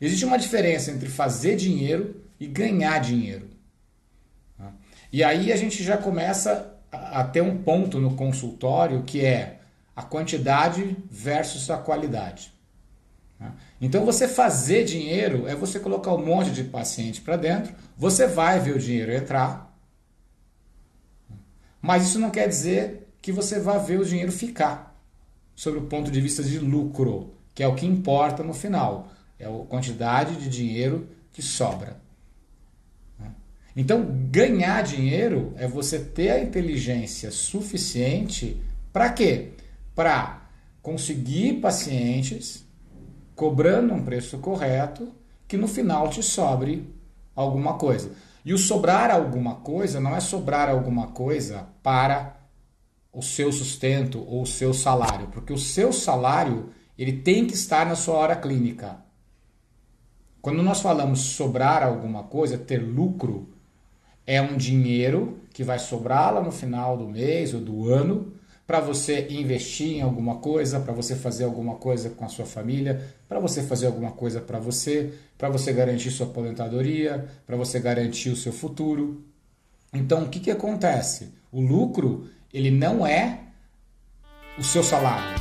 Existe uma diferença entre fazer dinheiro e ganhar dinheiro. Tá? E aí a gente já começa a ter um ponto no consultório que é a quantidade versus a qualidade. Tá? Então você fazer dinheiro é você colocar um monte de paciente para dentro, você vai ver o dinheiro entrar, mas isso não quer dizer que você vai ver o dinheiro ficar, sobre o ponto de vista de lucro, que é o que importa no final, é a quantidade de dinheiro que sobra. Então, ganhar dinheiro é você ter a inteligência suficiente para quê? Para conseguir pacientes cobrando um preço correto que no final te sobre alguma coisa. E o sobrar alguma coisa não é sobrar alguma coisa para o seu sustento ou o seu salário, porque o seu salário ele tem que estar na sua hora clínica. Quando nós falamos sobrar alguma coisa, ter lucro, é um dinheiro que vai sobrar lá no final do mês ou do ano para você investir em alguma coisa, para você fazer alguma coisa com a sua família, para você fazer alguma coisa para você, para você garantir sua aposentadoria, para você garantir o seu futuro. Então, o que, que acontece? O lucro, ele não é o seu salário.